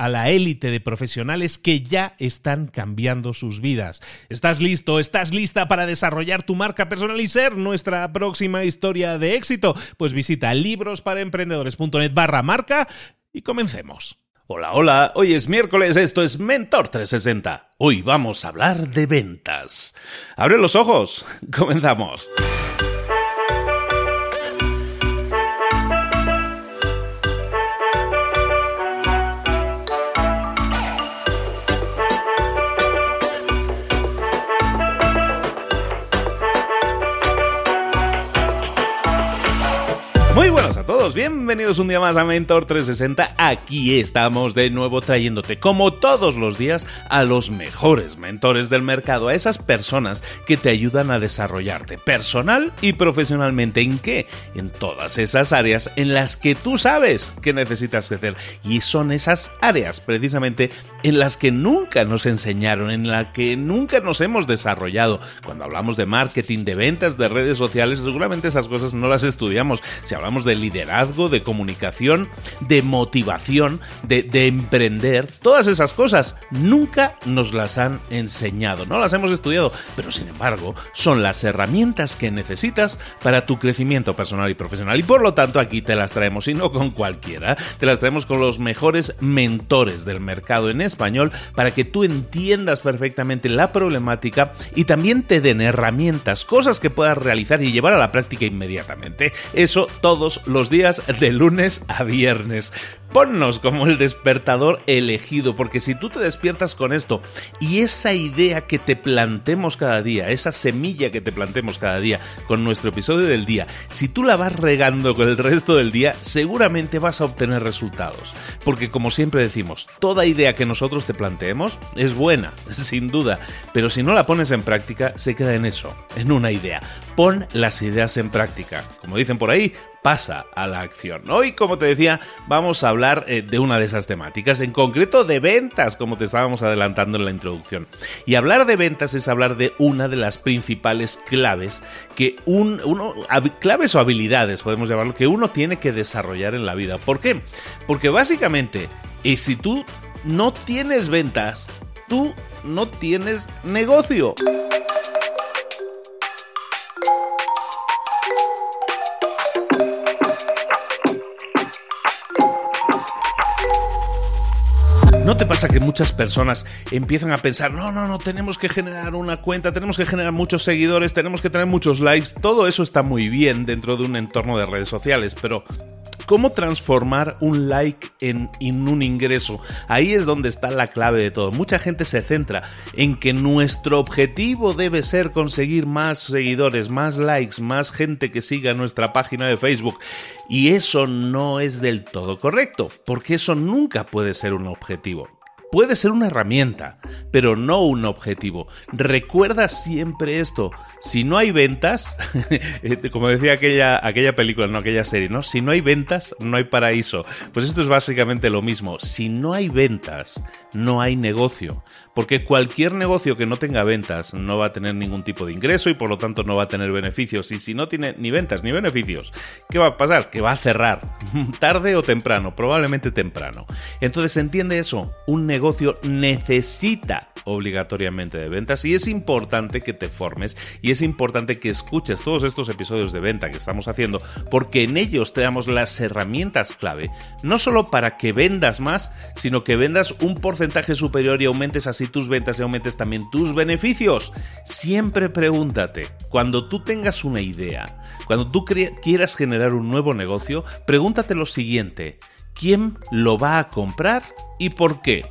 a la élite de profesionales que ya están cambiando sus vidas. ¿Estás listo? ¿Estás lista para desarrollar tu marca personal y ser nuestra próxima historia de éxito? Pues visita librosparaemprendedores.net barra marca y comencemos. Hola, hola, hoy es miércoles, esto es Mentor 360. Hoy vamos a hablar de ventas. Abre los ojos, comenzamos. Todos, bienvenidos un día más a Mentor 360. Aquí estamos de nuevo trayéndote, como todos los días, a los mejores mentores del mercado, a esas personas que te ayudan a desarrollarte personal y profesionalmente. ¿En qué? En todas esas áreas en las que tú sabes que necesitas crecer. Y son esas áreas precisamente en las que nunca nos enseñaron, en las que nunca nos hemos desarrollado. Cuando hablamos de marketing, de ventas, de redes sociales, seguramente esas cosas no las estudiamos hablamos de liderazgo, de comunicación, de motivación, de, de, emprender, todas esas cosas nunca nos las han enseñado, no las hemos estudiado, pero sin embargo son las herramientas que necesitas para tu crecimiento personal y profesional y por lo tanto aquí te las traemos y no con cualquiera, te las traemos con los mejores mentores del mercado en español para que tú entiendas perfectamente la problemática y también te den herramientas, cosas que puedas realizar y llevar a la práctica inmediatamente. Eso todo todos los días de lunes a viernes. Ponnos como el despertador elegido, porque si tú te despiertas con esto y esa idea que te plantemos cada día, esa semilla que te plantemos cada día con nuestro episodio del día, si tú la vas regando con el resto del día, seguramente vas a obtener resultados. Porque como siempre decimos, toda idea que nosotros te planteemos es buena, sin duda, pero si no la pones en práctica, se queda en eso, en una idea. Pon las ideas en práctica. Como dicen por ahí, pasa a la acción. Hoy, como te decía, vamos a hablar eh, de una de esas temáticas, en concreto de ventas, como te estábamos adelantando en la introducción. Y hablar de ventas es hablar de una de las principales claves que un, uno, claves o habilidades, podemos llamarlo, que uno tiene que desarrollar en la vida. ¿Por qué? Porque básicamente, y si tú no tienes ventas, tú no tienes negocio. ¿No te pasa que muchas personas empiezan a pensar, no, no, no, tenemos que generar una cuenta, tenemos que generar muchos seguidores, tenemos que tener muchos likes? Todo eso está muy bien dentro de un entorno de redes sociales, pero ¿Cómo transformar un like en, en, un ingreso? Ahí es donde está la clave de todo. Mucha gente se centra en que nuestro objetivo debe ser conseguir más seguidores, más likes, más gente que siga nuestra página de Facebook. Y eso no es del todo correcto, porque eso nunca puede ser un objetivo. Puede ser una herramienta, pero no un objetivo. Recuerda siempre esto. Si no hay ventas, eh, como decía aquella, aquella película, no aquella serie, ¿no? Si no hay ventas, no hay paraíso. Pues esto es básicamente lo mismo. Si no hay ventas, no hay negocio. Porque cualquier negocio que no tenga ventas no va a tener ningún tipo de ingreso y por lo tanto no va a tener beneficios. Y si no tiene ni ventas ni beneficios, ¿qué va a pasar? Que va a cerrar. Tarde o temprano, probablemente temprano. Entonces entiende eso. Un negocio necesita obligatoriamente de ventas y es importante que te formes y es importante que escuches todos estos episodios de venta que estamos haciendo porque en ellos te damos las herramientas clave, no solo para que vendas más, sino que vendas un porcentaje superior y aumentes así tus ventas y aumentes también tus beneficios. Siempre pregúntate, cuando tú tengas una idea, cuando tú quieras generar un nuevo negocio, pregúntate lo siguiente, ¿quién lo va a comprar y por qué?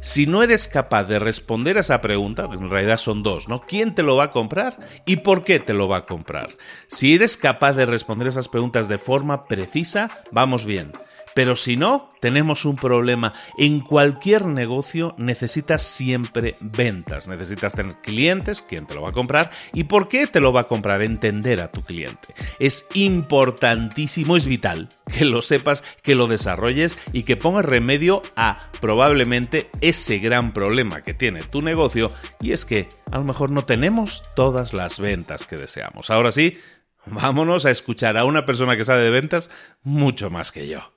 Si no eres capaz de responder a esa pregunta, en realidad son dos, ¿no? ¿Quién te lo va a comprar y por qué te lo va a comprar? Si eres capaz de responder esas preguntas de forma precisa, vamos bien. Pero si no, tenemos un problema. En cualquier negocio necesitas siempre ventas, necesitas tener clientes, quién te lo va a comprar y por qué te lo va a comprar, entender a tu cliente. Es importantísimo, es vital que lo sepas, que lo desarrolles y que pongas remedio a probablemente ese gran problema que tiene tu negocio y es que a lo mejor no tenemos todas las ventas que deseamos. Ahora sí, vámonos a escuchar a una persona que sabe de ventas mucho más que yo.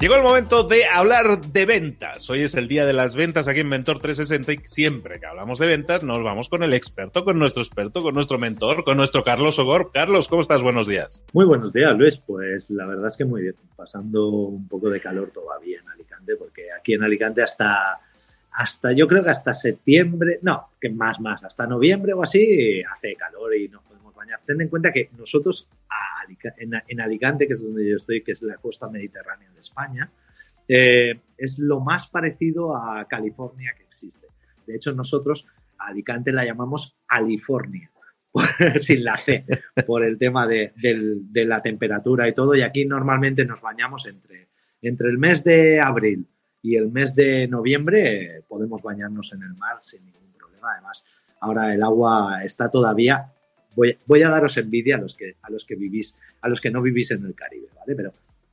Llegó el momento de hablar de ventas. Hoy es el día de las ventas aquí en Mentor 360 y siempre que hablamos de ventas nos vamos con el experto, con nuestro experto, con nuestro mentor, con nuestro Carlos Ogor. Carlos, ¿cómo estás? Buenos días. Muy buenos días, Luis. Pues la verdad es que muy bien. Pasando un poco de calor todavía en Alicante, porque aquí en Alicante hasta, hasta yo creo que hasta septiembre, no, que más, más, hasta noviembre o así hace calor y nos podemos bañar. Ten en cuenta que nosotros en, Alicante, que es donde yo estoy, que es la costa mediterránea de España, eh, es lo más parecido a California que existe. De hecho, nosotros a Alicante la llamamos California, sin la C, por el tema de, la temperatura y todo. Y aquí normalmente nos bañamos entre, entre el mes de abril y el mes de noviembre, eh, podemos bañarnos en el mar sin ningún problema. Además, ahora el agua está todavía voy, a daros envidia a los que a los que vivís, a los que no vivís en el Caribe, ¿vale? Pero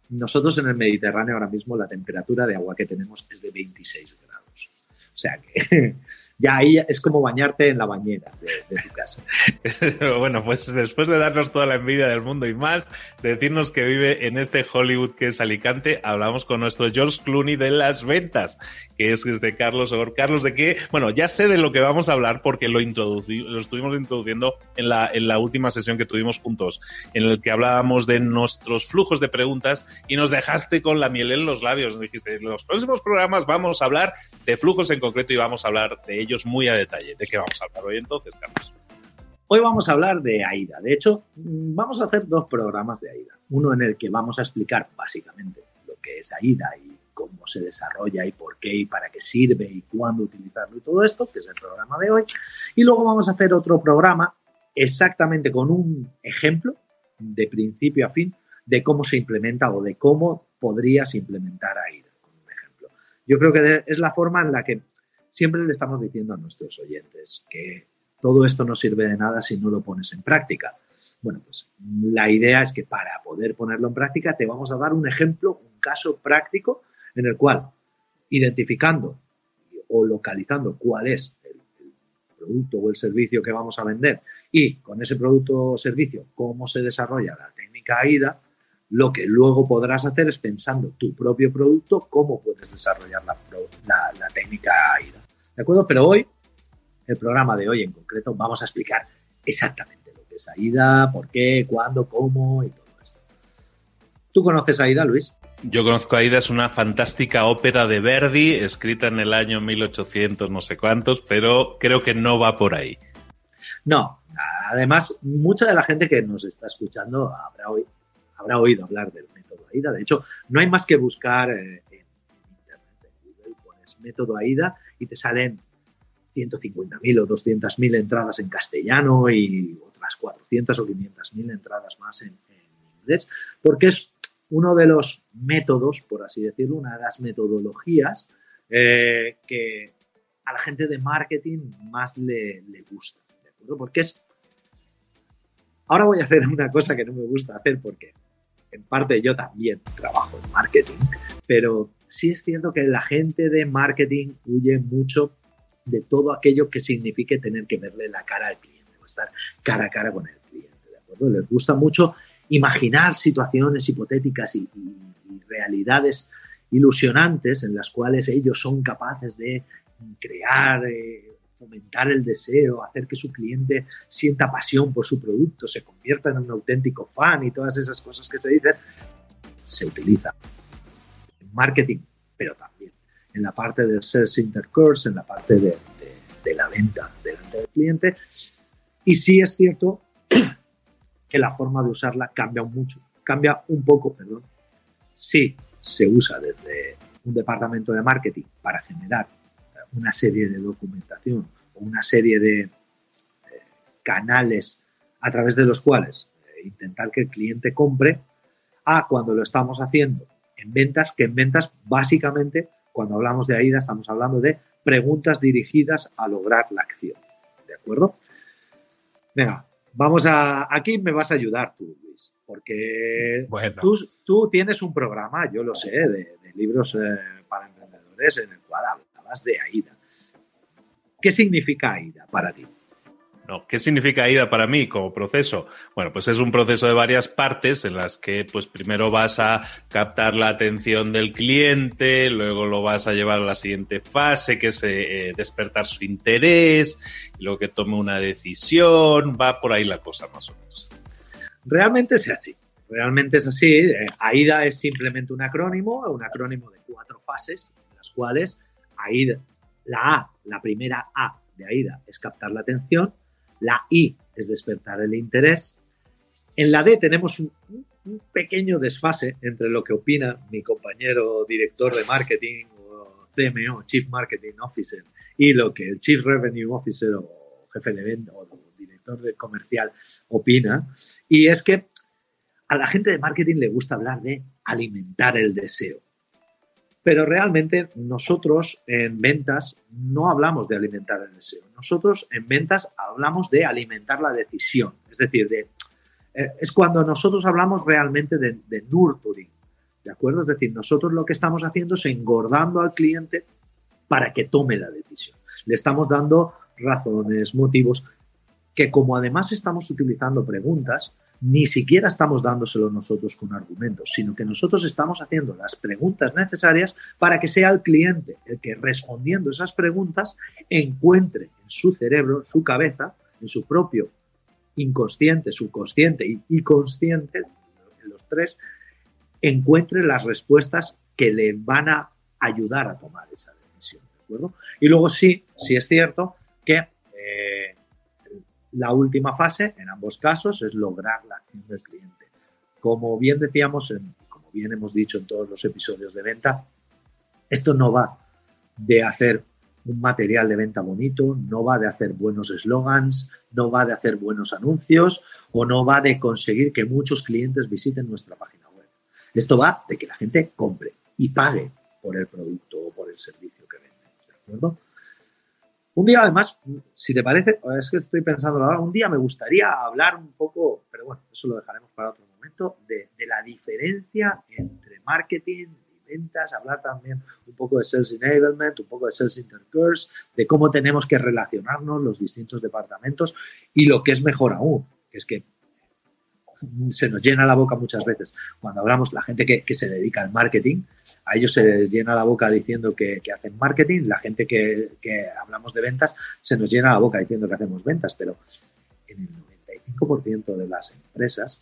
nosotros en el Mediterráneo ahora mismo la temperatura de agua que tenemos es de 26 grados. O sea que ya ahí es como bañarte en la bañera de, tu casa. bueno, pues después de darnos toda la envidia del mundo y más, de decirnos que vive en este Hollywood que es Alicante, hablamos con nuestro George Clooney de las ventas, que es de Carlos Carlos, ¿de qué? Bueno, ya sé de lo que vamos a hablar porque lo, lo estuvimos introduciendo en la, en la última sesión que tuvimos juntos, en el que hablábamos de nuestros flujos de preguntas y nos dejaste con la miel en los labios. Nos dijiste, en los próximos programas vamos a hablar de flujos en concreto y vamos a hablar de ellos muy a detalle. ¿De qué vamos a hablar hoy entonces, Carlos? Hoy vamos a hablar de AIDA. De hecho, vamos a hacer dos programas de AIDA. Uno en el que vamos a explicar básicamente lo que es AIDA y cómo se desarrolla y por qué y para qué sirve y cuándo utilizarlo y todo esto, que es el programa de hoy. Y luego vamos a hacer otro programa exactamente con un ejemplo de principio a fin de cómo se implementa o de cómo podrías implementar AIDA un ejemplo. Yo creo que es la forma en la que siempre le estamos diciendo a nuestros oyentes que todo esto no sirve de nada si no lo pones en práctica. Bueno, pues la idea es que para poder ponerlo en práctica te vamos a dar un ejemplo, un caso práctico en el cual identificando o localizando cuál es el, producto o el servicio que vamos a vender y con ese producto o servicio cómo se desarrolla la técnica AIDA, lo que luego podrás hacer es pensando tu propio producto, cómo puedes desarrollar la, la técnica AIDA. ¿De acuerdo? Pero hoy, el programa de hoy en concreto, vamos a explicar exactamente lo que es AIDA, por qué, cuándo, cómo y todo esto. ¿Tú conoces AIDA, Luis? Yo conozco AIDA, es una fantástica ópera de Verdi, escrita en el año 1800 no sé cuántos, pero creo que no va por ahí. No, además, mucha de la gente que nos está escuchando habrá, habrá oído hablar del método AIDA. De hecho, no hay más que buscar eh, en Internet, en Google, pones método AIDA y te salen 150.000 o 200.000 entradas en castellano y otras 400 o 500.000 entradas más en, inglés, porque es uno de los métodos, por así decirlo, una de las metodologías eh, que a la gente de marketing más le, le gusta, ¿de acuerdo? Porque es... Ahora voy a hacer una cosa que no me gusta hacer porque en parte yo también trabajo en marketing, pero sí es cierto que la gente de marketing huye mucho de todo aquello que signifique tener que verle la cara al cliente o estar cara a cara con el cliente, ¿de acuerdo? Les gusta mucho imaginar situaciones hipotéticas y, realidades ilusionantes en las cuales ellos son capaces de crear, eh, fomentar el deseo, hacer que su cliente sienta pasión por su producto, se convierta en un auténtico fan y todas esas cosas que se dicen, se utiliza en marketing, pero también en la parte del sales intercourse, en la parte de, de, de la venta delante del cliente. Y sí es cierto que la forma de usarla cambia mucho, cambia un poco, perdón. Sí, se usa desde un departamento de marketing para generar una serie de documentación o una serie de eh, canales a través de los cuales eh, intentar que el cliente compre, a cuando lo estamos haciendo en ventas, que en ventas básicamente, cuando hablamos de AIDA, estamos hablando de preguntas dirigidas a lograr la acción. ¿De acuerdo? Venga, vamos a... Aquí me vas a ayudar tú, Luis, porque bueno. tú, tú, tienes un programa, yo lo sé, de, de libros eh, para emprendedores en el cual hablabas de AIDA. ¿Qué significa AIDA para ti? No, ¿qué significa AIDA para mí como proceso? Bueno, pues es un proceso de varias partes en las que pues primero vas a captar la atención del cliente, luego lo vas a llevar a la siguiente fase, que es eh, despertar su interés, luego que tome una decisión, va por ahí la cosa más o menos. Realmente es así, realmente es así. Eh, AIDA es simplemente un acrónimo, un acrónimo de cuatro fases, en las cuales AIDA, la A, la primera A de AIDA es captar la atención, la I es despertar el interés. En la D tenemos un, pequeño desfase entre lo que opina mi compañero director de marketing o CMO, Chief Marketing Officer, y lo que el Chief Revenue Officer o jefe de venta o director de comercial opina. Y es que a la gente de marketing le gusta hablar de alimentar el deseo. Pero realmente nosotros en ventas no hablamos de alimentar el deseo. Nosotros en ventas hablamos de alimentar la decisión. Es decir, de, eh, es cuando nosotros hablamos realmente de, de nurturing. ¿De acuerdo? Es decir, nosotros lo que estamos haciendo es engordando al cliente para que tome la decisión. Le estamos dando razones, motivos, que como además estamos utilizando preguntas, ni siquiera estamos dándoselo nosotros con argumentos, sino que nosotros estamos haciendo las preguntas necesarias para que sea el cliente el que respondiendo esas preguntas encuentre en su cerebro, en su cabeza, en su propio inconsciente, subconsciente y, consciente, en los tres, encuentre las respuestas que le van a ayudar a tomar esa decisión. Y luego sí, sí es cierto que la última fase, en ambos casos, es lograr la acción del cliente. Como bien decíamos, como bien hemos dicho en todos los episodios de venta, esto no va de hacer un material de venta bonito, no va de hacer buenos eslogans, no va de hacer buenos anuncios o no va de conseguir que muchos clientes visiten nuestra página web. Esto va de que la gente compre y pague por el producto o por el servicio que vende. ¿De acuerdo? Un día, además, si te parece, es que estoy pensando ahora, un día me gustaría hablar un poco, pero bueno, eso lo dejaremos para otro momento, de, de la diferencia entre marketing y ventas, hablar también un poco de sales enablement, un poco de sales intercourse, de cómo tenemos que relacionarnos los distintos departamentos y lo que es mejor aún, que es que se nos llena la boca muchas veces cuando hablamos la gente que, que se dedica al marketing, a ellos se les llena la boca diciendo que, que hacen marketing, la gente que, que, hablamos de ventas se nos llena la boca diciendo que hacemos ventas, pero en el 95% de las empresas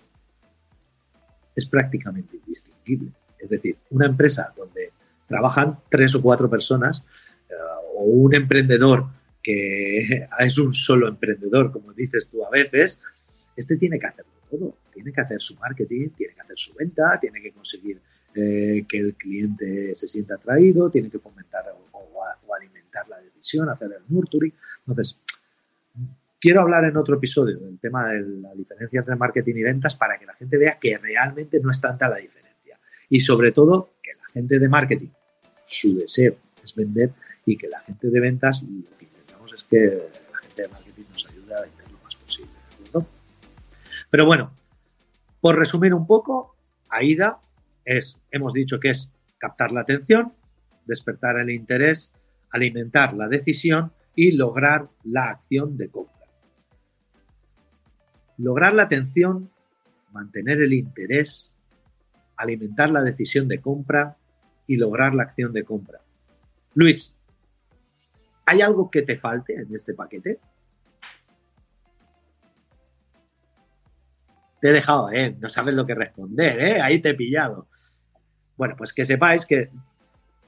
es prácticamente indistinguible. Es decir, una empresa donde trabajan tres o cuatro personas uh, o un emprendedor que es un solo emprendedor, como dices tú a veces, este tiene que hacerlo todo. Tiene que hacer su marketing, tiene que hacer su venta, tiene que conseguir eh, que el cliente se sienta atraído, tiene que fomentar o, o, alimentar la decisión, hacer el nurturing. Entonces, quiero hablar en otro episodio del tema de la diferencia entre marketing y ventas para que la gente vea que realmente no es tanta la diferencia. Y sobre todo, que la gente de marketing, su deseo es vender y que la gente de ventas, lo que intentamos es que la gente de marketing nos ayude a vender. Pero bueno, por resumir un poco, AIDA es, hemos dicho que es captar la atención, despertar el interés, alimentar la decisión y lograr la acción de compra. Lograr la atención, mantener el interés, alimentar la decisión de compra y lograr la acción de compra. Luis, ¿hay algo que te falte en este paquete? Te he dejado, ¿eh? No sabes lo que responder, ¿eh? Ahí te he pillado. Bueno, pues que sepáis que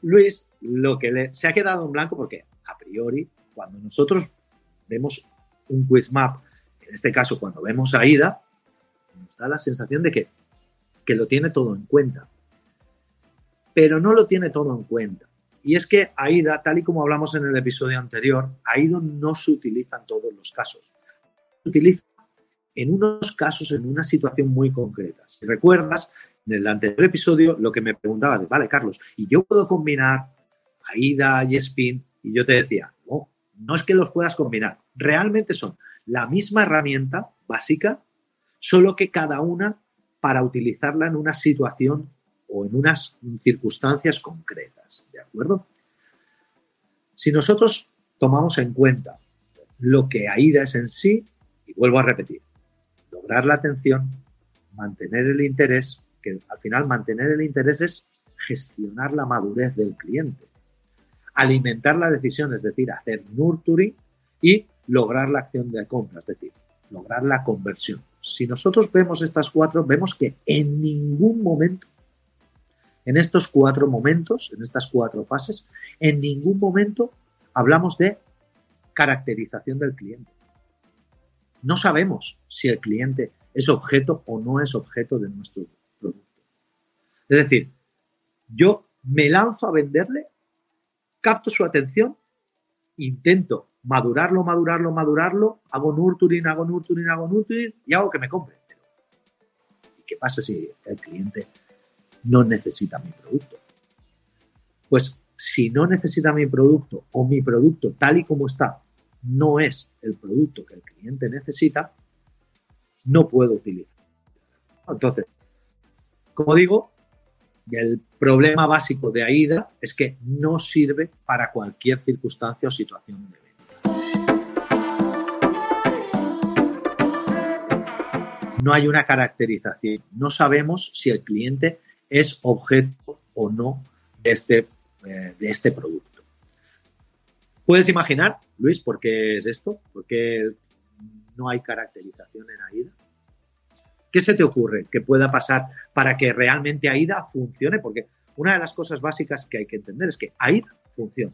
Luis lo que le, se ha quedado en blanco porque a priori, cuando nosotros vemos un quiz map, en este caso cuando vemos a Ida, nos da la sensación de que, que lo tiene todo en cuenta. Pero no lo tiene todo en cuenta. Y es que AIDA, tal y como hablamos en el episodio anterior, AIDA no se utiliza en todos los casos. Se utiliza en unos casos, en una situación muy concreta. Si recuerdas, en el anterior episodio lo que me preguntabas es, vale, Carlos, ¿y yo puedo combinar AIDA y Spin? Y yo te decía, no, no es que los puedas combinar, realmente son la misma herramienta básica, solo que cada una para utilizarla en una situación o en unas circunstancias concretas, ¿de acuerdo? Si nosotros tomamos en cuenta lo que AIDA es en sí, y vuelvo a repetir, lograr la atención, mantener el interés, que al final mantener el interés es gestionar la madurez del cliente, alimentar la decisión, es decir, hacer nurturing y lograr la acción de compra, es decir, lograr la conversión. Si nosotros vemos estas cuatro, vemos que en ningún momento, en estos cuatro momentos, en estas cuatro fases, en ningún momento hablamos de caracterización del cliente no sabemos si el cliente es objeto o no es objeto de nuestro producto. Es decir, yo me lanzo a venderle, capto su atención, intento madurarlo, madurarlo, madurarlo, hago nurturing, hago nurturing, hago nurturing y hago que me compre. ¿Y qué pasa si el cliente no necesita mi producto? Pues si no necesita mi producto o mi producto tal y como está no es el producto que el cliente necesita, no puedo utilizar. Entonces, como digo, el problema básico de AIDA es que no sirve para cualquier circunstancia o situación de venta. No hay una caracterización. No sabemos si el cliente es objeto o no de este, eh, de este producto. ¿Puedes imaginar, Luis, por qué es esto? ¿Por qué no hay caracterización en AIDA? ¿Qué se te ocurre que pueda pasar para que realmente AIDA funcione? Porque una de las cosas básicas que hay que entender es que AIDA funciona.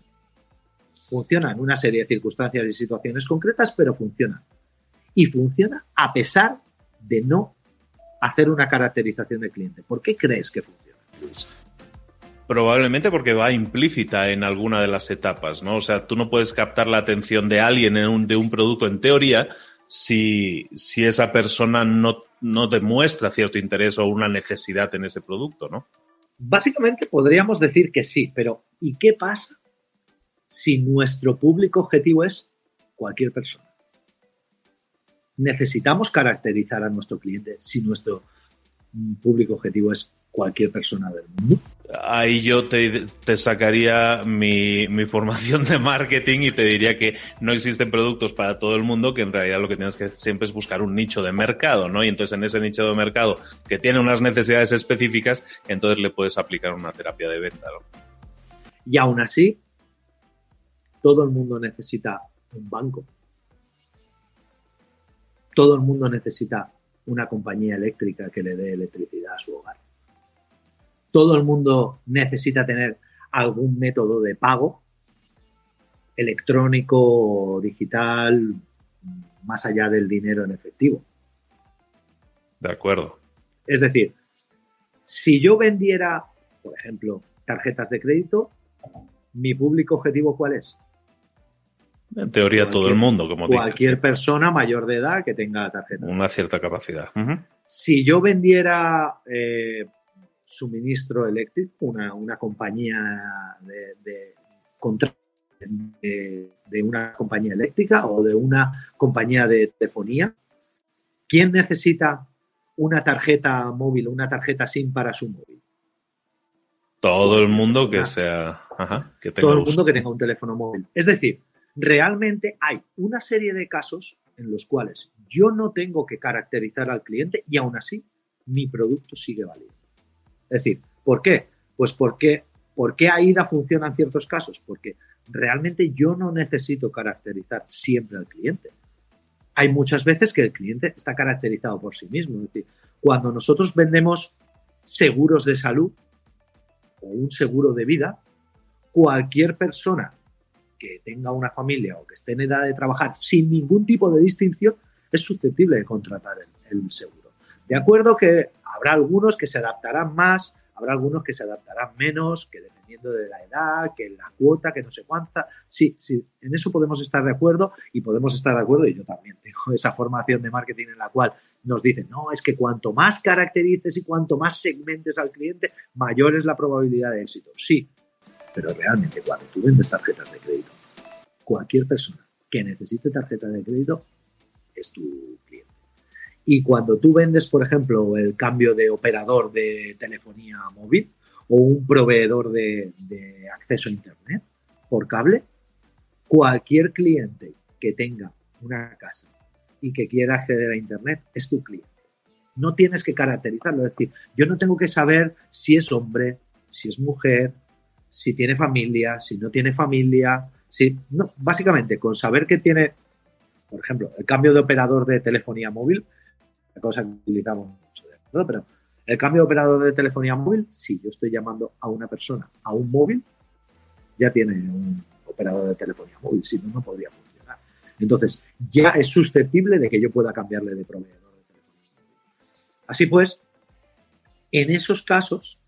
Funciona en una serie de circunstancias y situaciones concretas, pero funciona. Y funciona a pesar de no hacer una caracterización del cliente. ¿Por qué crees que funciona, Luis? Probablemente porque va implícita en alguna de las etapas, ¿no? O sea, tú no puedes captar la atención de alguien de un producto en teoría si, esa persona no, no demuestra cierto interés o una necesidad en ese producto, ¿no? Básicamente podríamos decir que sí, pero ¿y qué pasa si nuestro público objetivo es cualquier persona? Necesitamos caracterizar a nuestro cliente si nuestro público objetivo es cualquier persona del mundo. Ahí yo te, sacaría mi, formación de marketing y te diría que no existen productos para todo el mundo, que en realidad lo que tienes que siempre es buscar un nicho de mercado, ¿no? Y entonces en ese nicho de mercado que tiene unas necesidades específicas, entonces le puedes aplicar una terapia de venta, Y aún así, todo el mundo necesita un banco. Todo el mundo necesita una compañía eléctrica que le dé electricidad a su hogar todo el mundo necesita tener algún método de pago electrónico o digital más allá del dinero en efectivo. De acuerdo. Es decir, si yo vendiera, por ejemplo, tarjetas de crédito, mi público objetivo cuál es? En teoría todo el mundo, como Cualquier persona mayor de edad que tenga tarjeta. Una cierta capacidad. Si yo vendiera eh, suministro eléctrico, una, compañía de, de, de, una compañía eléctrica o de una compañía de telefonía, ¿quién necesita una tarjeta móvil, una tarjeta SIM para su móvil? Todo el mundo que sea. que tenga todo el mundo que tenga un teléfono móvil. Es decir, realmente hay una serie de casos en los cuales yo no tengo que caracterizar al cliente y aún así mi producto sigue válido. Es decir, ¿por qué? Pues porque, ¿por qué AIDA funciona en ciertos casos? Porque realmente yo no necesito caracterizar siempre al cliente. Hay muchas veces que el cliente está caracterizado por sí mismo. Es decir, cuando nosotros vendemos seguros de salud o un seguro de vida, cualquier persona que tenga una familia o que esté en edad de trabajar sin ningún tipo de distinción es susceptible de contratar el, seguro. De acuerdo que habrá algunos que se adaptarán más, habrá algunos que se adaptarán menos, que dependiendo de la edad, que la cuota, que no sé cuánta. Sí, sí, en eso podemos estar de acuerdo y podemos estar de acuerdo, y yo también tengo esa formación de marketing en la cual nos dicen, no, es que cuanto más caracterices y cuanto más segmentes al cliente, mayor es la probabilidad de éxito. Sí, pero realmente cuando tú vendes tarjetas de crédito, cualquier persona que necesite tarjeta de crédito es tu. Y cuando tú vendes, por ejemplo, el cambio de operador de telefonía móvil o un proveedor de, acceso a Internet por cable, cualquier cliente que tenga una casa y que quiera acceder a Internet es tu cliente. No tienes que caracterizarlo, es decir, yo no tengo que saber si es hombre, si es mujer, si tiene familia, si no tiene familia. Si, no, básicamente, con saber que tiene, por ejemplo, el cambio de operador de telefonía móvil, cosa que utilizamos mucho, ¿de Pero el cambio de operador de telefonía móvil, si yo estoy llamando a una persona a un móvil, ya tiene un operador de telefonía móvil, si no, no podría funcionar. Entonces, ya es susceptible de que yo pueda cambiarle de proveedor de telefonía. Así pues, en esos casos,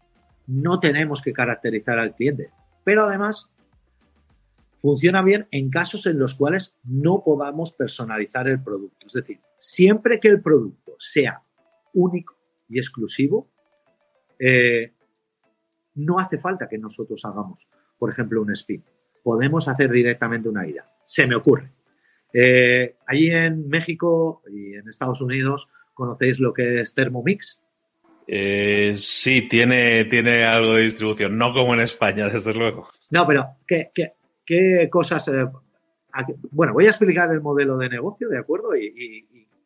no tenemos que caracterizar al cliente. Pero además, funciona bien en casos en los cuales no podamos personalizar el producto. Es decir, siempre que el producto sea único y exclusivo, eh, no hace falta que nosotros hagamos, por ejemplo, un spin. Podemos hacer directamente una ida. Se me ocurre. Eh, allí en México y en Estados Unidos conocéis lo que es Thermomix. Eh, sí, tiene, tiene algo de distribución, no como en España, desde luego. No, pero ¿qué, qué, cosas? Eh, bueno, voy a explicar el modelo de negocio, ¿de acuerdo? Y,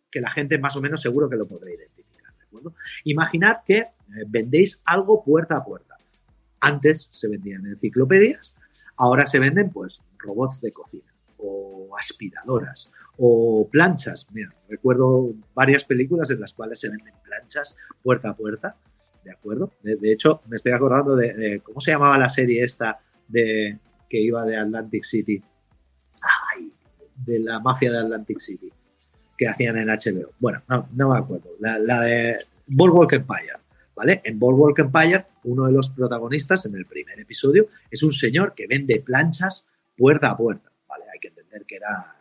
que la gente más o menos seguro que lo podrá identificar, ¿de acuerdo? Imaginad que eh, vendéis algo puerta a puerta. Antes se vendían enciclopedias, ahora se venden pues robots de cocina o aspiradoras o planchas. Mira, recuerdo varias películas en las cuales se venden planchas puerta a puerta, ¿de acuerdo? De, hecho, me estoy acordando de, cómo se llamaba la serie esta de que iba de Atlantic City. Ay, de la mafia de Atlantic City que hacían en HBO. Bueno, no, me acuerdo. La, la de Boardwalk Empire. ¿Vale? En Boardwalk Empire, uno de los protagonistas en el primer episodio es un señor que vende planchas puerta a puerta. ¿Vale? Hay que entender que era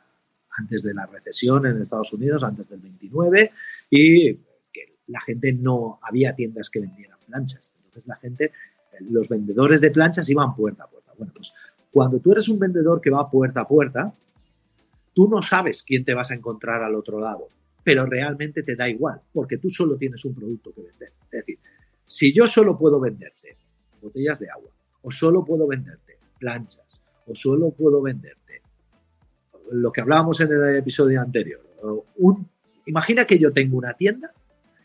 antes de la recesión en Estados Unidos, antes del 29, y que la gente no había tiendas que vendieran planchas. Entonces la gente, los vendedores de planchas iban puerta a puerta. Bueno, pues cuando tú eres un vendedor que va puerta a puerta, tú no sabes quién te vas a encontrar al otro lado, pero realmente te da igual, porque tú solo tienes un producto que vender. Es decir, si yo solo puedo venderte botellas de agua, o solo puedo venderte planchas, o solo puedo venderte lo que hablábamos en el episodio anterior. imagina que yo tengo una tienda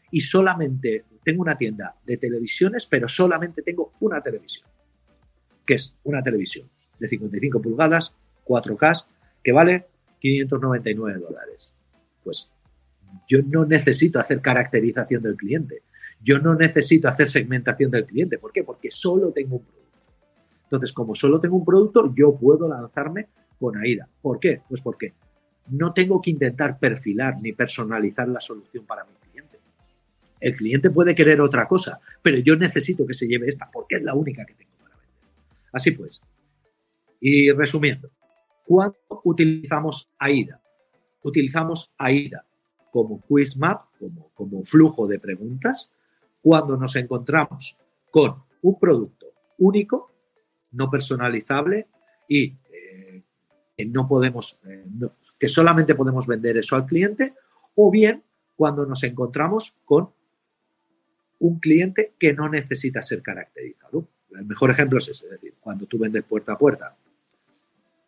y solamente tengo una tienda de televisiones, pero solamente tengo una televisión, que es una televisión de 55 pulgadas, 4K, que vale 599 dólares. Pues yo no necesito hacer caracterización del cliente. Yo no necesito hacer segmentación del cliente. ¿Por qué? Porque solo tengo un producto. Entonces, como solo tengo un producto, yo puedo lanzarme con AIDA. ¿Por qué? Pues porque no tengo que intentar perfilar ni personalizar la solución para mi cliente. El cliente puede querer otra cosa, pero yo necesito que se lleve esta porque es la única que tengo para vender. Así pues, y resumiendo, ¿cuándo utilizamos AIDA? Utilizamos AIDA como quiz map, como, flujo de preguntas, cuando nos encontramos con un producto único, no personalizable y eh, no podemos, eh, que solamente podemos vender eso al cliente, o bien cuando nos encontramos con un cliente que no necesita ser caracterizado. El mejor ejemplo es ese, es decir, cuando tú vendes puerta a puerta,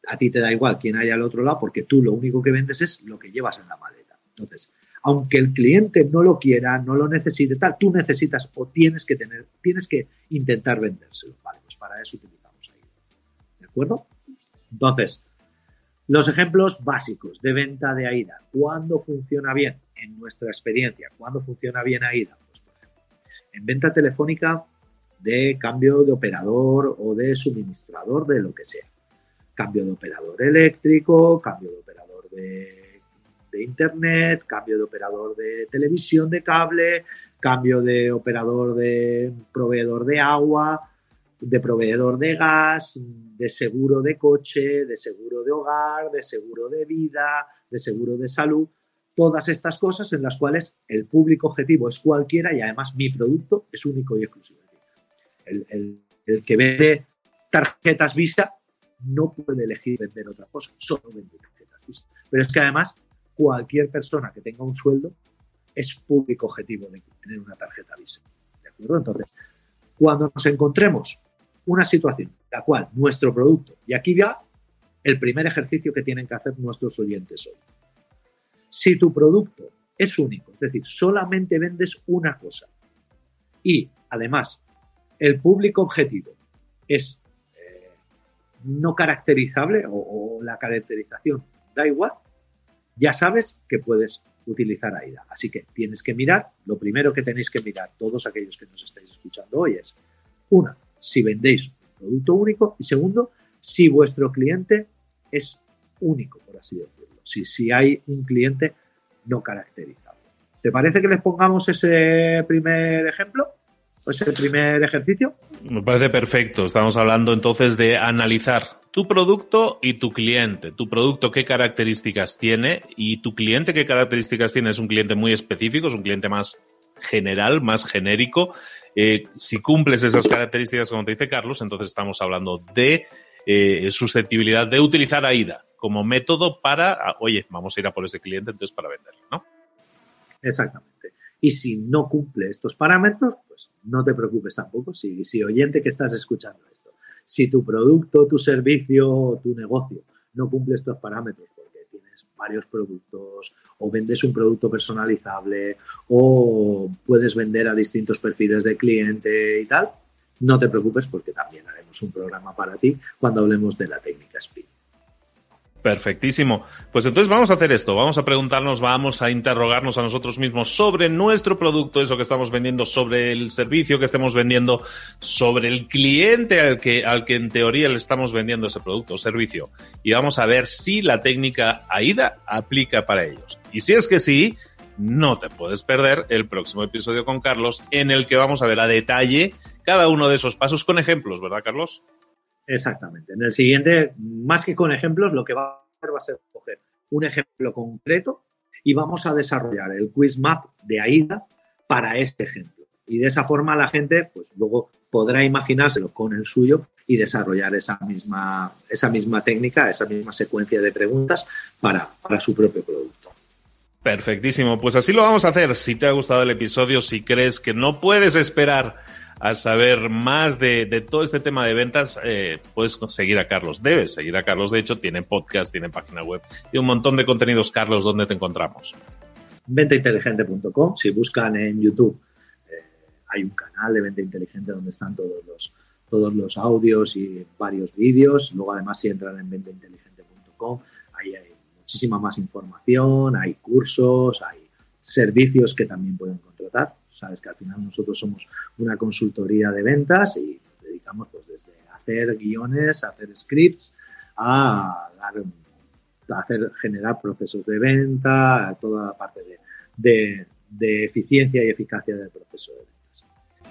a ti te da igual quién hay al otro lado porque tú lo único que vendes es lo que llevas en la maleta. Entonces, aunque el cliente no lo quiera, no lo necesite, tal, tú necesitas o tienes que tener, tienes que intentar vendérselo. Vale, pues para eso utilizamos ahí. ¿De acuerdo? Entonces, los ejemplos básicos de venta de AIDA. ¿Cuándo funciona bien? En nuestra experiencia, ¿cuándo funciona bien AIDA? Pues, por ejemplo, en venta telefónica de cambio de operador o de suministrador de lo que sea cambio de operador eléctrico, cambio de operador de, internet, cambio de operador de televisión de cable, cambio de operador de proveedor de agua, de proveedor de gas, de seguro de coche, de seguro de hogar, de seguro de vida, de seguro de salud, todas estas cosas en las cuales el público objetivo es cualquiera y además mi producto es único y exclusivo. El, el, el que vende tarjetas Visa no puede elegir vender otra cosa, solo vende tarjetas Visa. Pero es que además cualquier persona que tenga un sueldo es público objetivo de tener una tarjeta Visa. ¿De acuerdo? Entonces, cuando nos encontremos una situación en la cual nuestro producto, y aquí va el primer ejercicio que tienen que hacer nuestros oyentes hoy. Si tu producto es único, es decir, solamente vendes una cosa y además el público objetivo es no caracterizable o, la caracterización da igual, ya sabes que puedes utilizar AIDA. Así que tienes que mirar, lo primero que tenéis que mirar todos aquellos que nos estáis escuchando hoy es, una, si vendéis un producto único y segundo, si vuestro cliente es único, por así decirlo. Si, si hay un cliente no caracterizable. ¿Te parece que les pongamos ese primer ejemplo? ¿Es el primer ejercicio? Me parece perfecto. Estamos hablando entonces de analizar tu producto y tu cliente. Tu producto qué características tiene y tu cliente qué características tiene. Es un cliente muy específico, es un cliente más general, más genérico. Eh, si cumples esas características, como te dice Carlos, entonces estamos hablando de eh, susceptibilidad de utilizar AIDA como método para, ah, oye, vamos a ir a por ese cliente entonces para venderlo, ¿no? Exactamente. Y si no cumple estos parámetros, pues no te preocupes tampoco. Si, oyente que estás escuchando esto, si tu producto, tu servicio, tu negocio no cumple estos parámetros porque tienes varios productos o vendes un producto personalizable o puedes vender a distintos perfiles de cliente y tal, no te preocupes porque también haremos un programa para ti cuando hablemos de la técnica SPIN. Perfectísimo. Pues entonces vamos a hacer esto, vamos a preguntarnos, vamos a interrogarnos a nosotros mismos sobre nuestro producto, eso que estamos vendiendo, sobre el servicio que estemos vendiendo, sobre el cliente al que, al que en teoría le estamos vendiendo ese producto o servicio. Y vamos a ver si la técnica AIDA aplica para ellos. Y si es que sí, no te puedes perder el próximo episodio con Carlos en el que vamos a ver a detalle cada uno de esos pasos con ejemplos, ¿verdad, Carlos? Exactamente. En el siguiente, más que con ejemplos, lo que va a hacer va a ser coger un ejemplo concreto y vamos a desarrollar el quiz map de AIDA para este ejemplo. Y de esa forma la gente, pues luego podrá imaginárselo con el suyo y desarrollar esa misma, esa misma técnica, esa misma secuencia de preguntas para, para su propio producto. Perfectísimo, pues así lo vamos a hacer. Si te ha gustado el episodio, si crees que no puedes esperar a saber más de, todo este tema de ventas, eh, puedes seguir a Carlos. Debes seguir a Carlos. De hecho, tiene podcast, tiene página web y un montón de contenidos. Carlos, ¿dónde te encontramos? Ventainteligente.com. Si buscan en YouTube, eh, hay un canal de Venta Inteligente donde están todos los, todos los audios y varios vídeos. Luego, además, si entran en ventainteligente.com, ahí hay muchísima más información, hay cursos, hay servicios que también pueden contratar Sabes que al final nosotros somos una consultoría de ventas y nos dedicamos pues desde hacer guiones, hacer scripts, a, hacer generar procesos de venta, toda la parte de, de eficiencia y eficacia del proceso de ventas.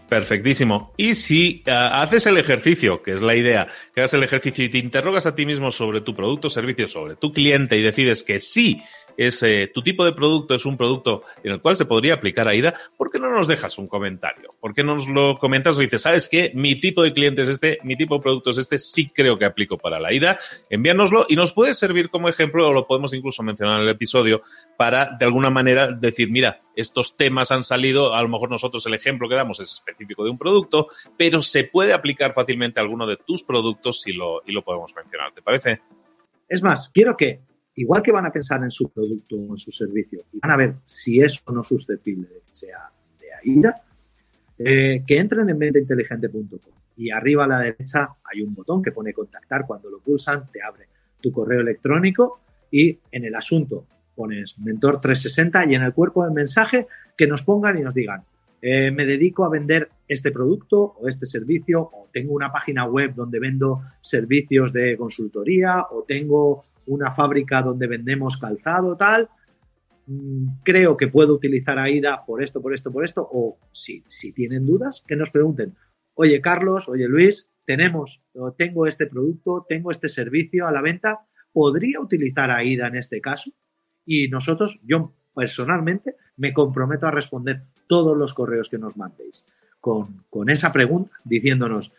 Perfectísimo. Y si uh, haces el ejercicio, que es la idea, que hagas el ejercicio y te interrogas a ti mismo sobre tu producto servicio, sobre tu cliente y decides que sí es eh, tu tipo de producto es un producto en el cual se podría aplicar AIDA, ¿por qué no nos dejas un comentario? ¿Por qué nos lo comentas o dices, sabes qué? Mi tipo de cliente es este, mi tipo de producto es este, sí creo que aplico para la AIDA, envíanoslo y nos puede servir como ejemplo o lo podemos incluso mencionar en el episodio para de alguna manera decir, mira, estos temas han salido, a lo mejor nosotros el ejemplo que damos es específico de un producto, pero se puede aplicar fácilmente a alguno de tus productos y lo, y lo podemos mencionar. ¿Te parece? Es más, quiero que igual que van a pensar en su producto o en su servicio y van a ver si es o no susceptible de que sea de AIDA, eh, que entren en ventainteligente.com y arriba a la derecha hay un botón que pone contactar. Cuando lo pulsan, te abre tu correo electrónico y en el asunto pones mentor 360 y en el cuerpo del mensaje que nos pongan y nos digan, eh, me dedico a vender este producto o este servicio o tengo una página web donde vendo servicios de consultoría o tengo una fábrica donde vendemos calzado, tal, mm, creo que puedo utilizar AIDA por esto, por esto, por esto, o si, si tienen dudas, que nos pregunten, oye Carlos, oye Luis, tenemos, tengo este producto, tengo este servicio a la venta, ¿podría utilizar AIDA en este caso? Y nosotros, yo personalmente, me comprometo a responder todos los correos que nos mandéis con, con esa pregunta, diciéndonos,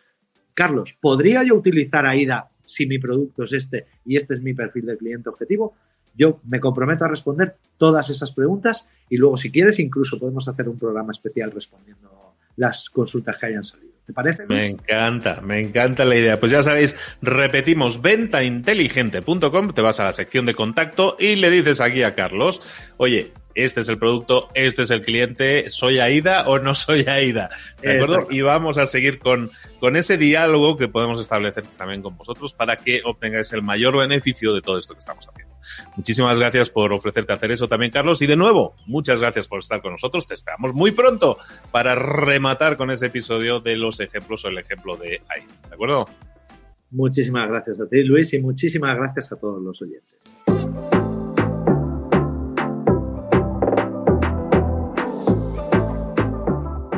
Carlos, ¿podría yo utilizar AIDA si mi producto es este y este es mi perfil de cliente objetivo? Yo me comprometo a responder todas esas preguntas y luego, si quieres, incluso podemos hacer un programa especial respondiendo las consultas que hayan salido. ¿Te parece? Me encanta, me encanta la idea. Pues ya sabéis, repetimos, ventainteligente.com, te vas a la sección de contacto y le dices aquí a Carlos, oye, este es el producto, este es el cliente, ¿soy AIDA o no soy AIDA? ¿De acuerdo? Y vamos a seguir con, con ese diálogo que podemos establecer también con vosotros para que obtengáis el mayor beneficio de todo esto que estamos haciendo. Muchísimas gracias por ofrecerte hacer eso también, Carlos. Y de nuevo, muchas gracias por estar con nosotros. Te esperamos muy pronto para rematar con ese episodio de los ejemplos o el ejemplo de AIDA. ¿De acuerdo? Muchísimas gracias a ti, Luis, y muchísimas gracias a todos los oyentes.